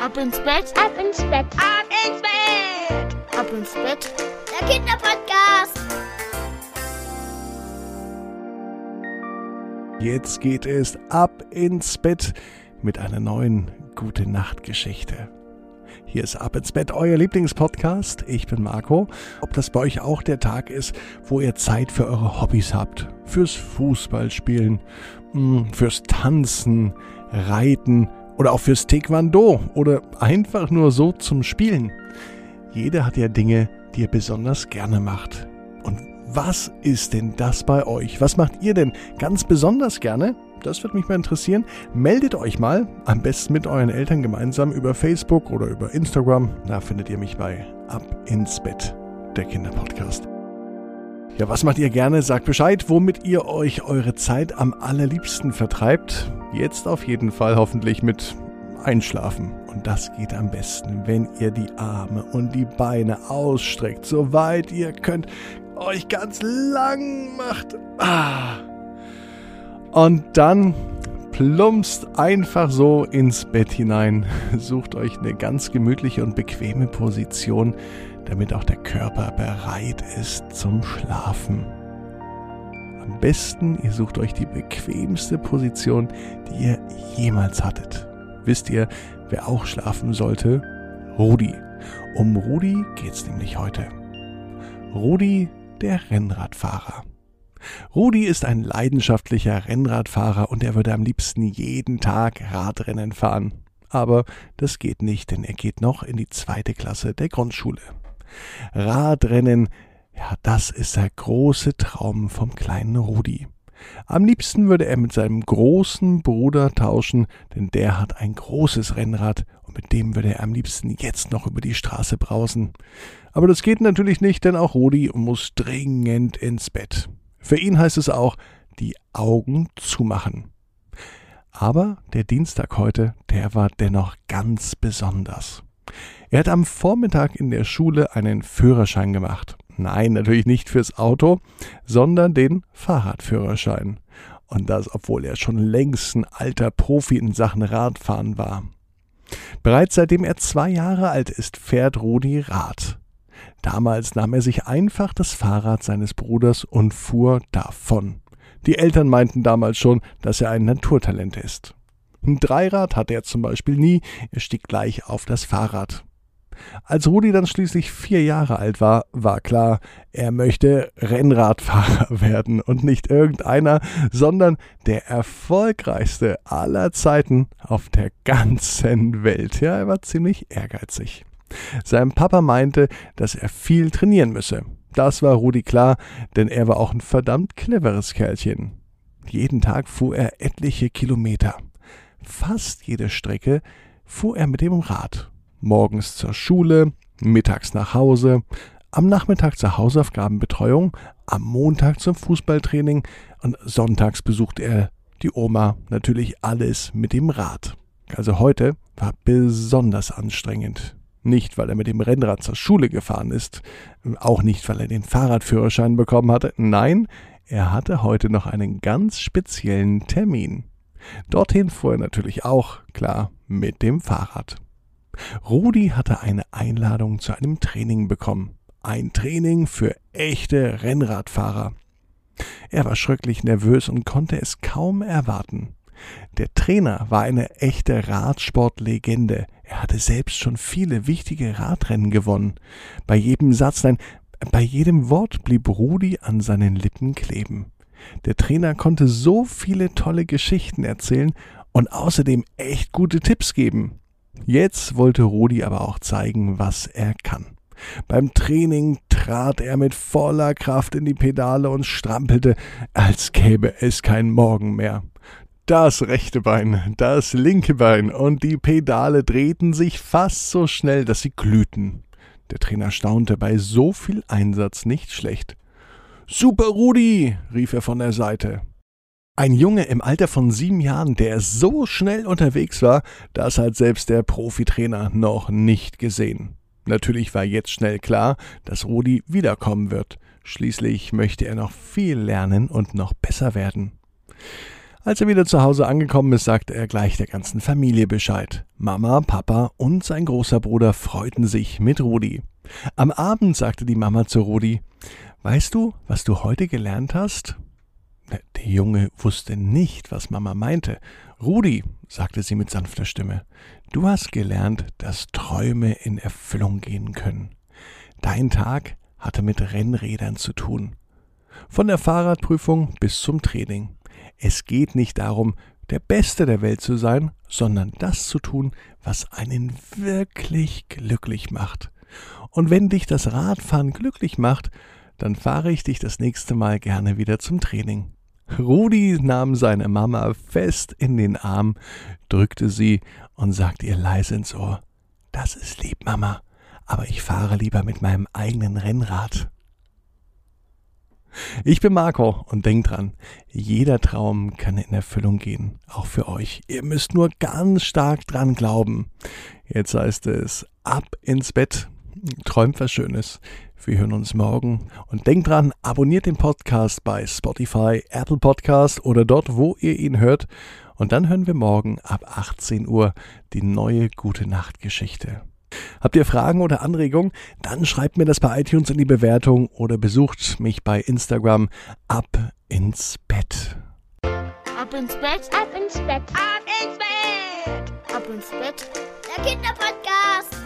Ab ins Bett, ab ins Bett, ab ins Bett, ab ins Bett. Der Kinderpodcast. Jetzt geht es ab ins Bett mit einer neuen Gute Nacht Geschichte. Hier ist Ab ins Bett, euer Lieblingspodcast. Ich bin Marco. Ob das bei euch auch der Tag ist, wo ihr Zeit für eure Hobbys habt, fürs Fußballspielen, hm, fürs Tanzen, Reiten oder auch fürs Taekwondo oder einfach nur so zum Spielen. Jeder hat ja Dinge, die er besonders gerne macht. Und was ist denn das bei euch? Was macht ihr denn ganz besonders gerne? Das wird mich mal interessieren. Meldet euch mal, am besten mit euren Eltern gemeinsam über Facebook oder über Instagram. Da findet ihr mich bei Ab ins Bett, der Kinderpodcast. Ja, was macht ihr gerne? Sagt Bescheid, womit ihr euch eure Zeit am allerliebsten vertreibt. Jetzt auf jeden Fall hoffentlich mit Einschlafen. Und das geht am besten, wenn ihr die Arme und die Beine ausstreckt, soweit ihr könnt, euch ganz lang macht. Ah. Und dann plumpst einfach so ins Bett hinein. Sucht euch eine ganz gemütliche und bequeme Position, damit auch der Körper bereit ist zum Schlafen. Am besten, ihr sucht euch die bequemste Position, die ihr jemals hattet. Wisst ihr, wer auch schlafen sollte? Rudi. Um Rudi geht's nämlich heute. Rudi, der Rennradfahrer. Rudi ist ein leidenschaftlicher Rennradfahrer und er würde am liebsten jeden Tag Radrennen fahren. Aber das geht nicht, denn er geht noch in die zweite Klasse der Grundschule. Radrennen, ja, das ist der große Traum vom kleinen Rudi. Am liebsten würde er mit seinem großen Bruder tauschen, denn der hat ein großes Rennrad und mit dem würde er am liebsten jetzt noch über die Straße brausen. Aber das geht natürlich nicht, denn auch Rudi muss dringend ins Bett. Für ihn heißt es auch, die Augen zumachen. Aber der Dienstag heute, der war dennoch ganz besonders. Er hat am Vormittag in der Schule einen Führerschein gemacht. Nein, natürlich nicht fürs Auto, sondern den Fahrradführerschein. Und das, obwohl er schon längst ein alter Profi in Sachen Radfahren war. Bereits seitdem er zwei Jahre alt ist, fährt Rudi Rad. Damals nahm er sich einfach das Fahrrad seines Bruders und fuhr davon. Die Eltern meinten damals schon, dass er ein Naturtalent ist. Ein Dreirad hatte er zum Beispiel nie, er stieg gleich auf das Fahrrad. Als Rudi dann schließlich vier Jahre alt war, war klar, er möchte Rennradfahrer werden und nicht irgendeiner, sondern der erfolgreichste aller Zeiten auf der ganzen Welt. Ja, er war ziemlich ehrgeizig. Sein Papa meinte, dass er viel trainieren müsse. Das war Rudi klar, denn er war auch ein verdammt cleveres Kerlchen. Jeden Tag fuhr er etliche Kilometer. Fast jede Strecke fuhr er mit dem Rad. Morgens zur Schule, mittags nach Hause, am Nachmittag zur Hausaufgabenbetreuung, am Montag zum Fußballtraining und sonntags besuchte er die Oma natürlich alles mit dem Rad. Also heute war besonders anstrengend. Nicht, weil er mit dem Rennrad zur Schule gefahren ist, auch nicht, weil er den Fahrradführerschein bekommen hatte, nein, er hatte heute noch einen ganz speziellen Termin. Dorthin fuhr er natürlich auch, klar, mit dem Fahrrad. Rudi hatte eine Einladung zu einem Training bekommen. Ein Training für echte Rennradfahrer. Er war schrecklich nervös und konnte es kaum erwarten. Der Trainer war eine echte Radsportlegende. Er hatte selbst schon viele wichtige Radrennen gewonnen. Bei jedem Satz, nein, bei jedem Wort blieb Rudi an seinen Lippen kleben. Der Trainer konnte so viele tolle Geschichten erzählen und außerdem echt gute Tipps geben. Jetzt wollte Rudi aber auch zeigen, was er kann. Beim Training trat er mit voller Kraft in die Pedale und strampelte, als gäbe es kein Morgen mehr. Das rechte Bein, das linke Bein und die Pedale drehten sich fast so schnell, dass sie glühten. Der Trainer staunte bei so viel Einsatz nicht schlecht. Super Rudi, rief er von der Seite. Ein Junge im Alter von sieben Jahren, der so schnell unterwegs war, das hat selbst der Profitrainer noch nicht gesehen. Natürlich war jetzt schnell klar, dass Rudi wiederkommen wird. Schließlich möchte er noch viel lernen und noch besser werden. Als er wieder zu Hause angekommen ist, sagte er gleich der ganzen Familie Bescheid. Mama, Papa und sein großer Bruder freuten sich mit Rudi. Am Abend sagte die Mama zu Rudi, Weißt du, was du heute gelernt hast? Der Junge wusste nicht, was Mama meinte. Rudi, sagte sie mit sanfter Stimme, du hast gelernt, dass Träume in Erfüllung gehen können. Dein Tag hatte mit Rennrädern zu tun. Von der Fahrradprüfung bis zum Training. Es geht nicht darum, der Beste der Welt zu sein, sondern das zu tun, was einen wirklich glücklich macht. Und wenn dich das Radfahren glücklich macht, dann fahre ich dich das nächste Mal gerne wieder zum Training. Rudi nahm seine Mama fest in den Arm, drückte sie und sagte ihr leise ins Ohr Das ist lieb, Mama, aber ich fahre lieber mit meinem eigenen Rennrad. Ich bin Marco und denkt dran, jeder Traum kann in Erfüllung gehen, auch für euch. Ihr müsst nur ganz stark dran glauben. Jetzt heißt es ab ins Bett, träumt was Schönes. Wir hören uns morgen und denkt dran, abonniert den Podcast bei Spotify, Apple Podcast oder dort, wo ihr ihn hört. Und dann hören wir morgen ab 18 Uhr die neue Gute Nacht Geschichte. Habt ihr Fragen oder Anregungen? Dann schreibt mir das bei iTunes in die Bewertung oder besucht mich bei Instagram ab ins Bett. Ab ins Bett, Ab ins Bett. ab ins Bett, ab ins Bett. Der Kinderpodcast.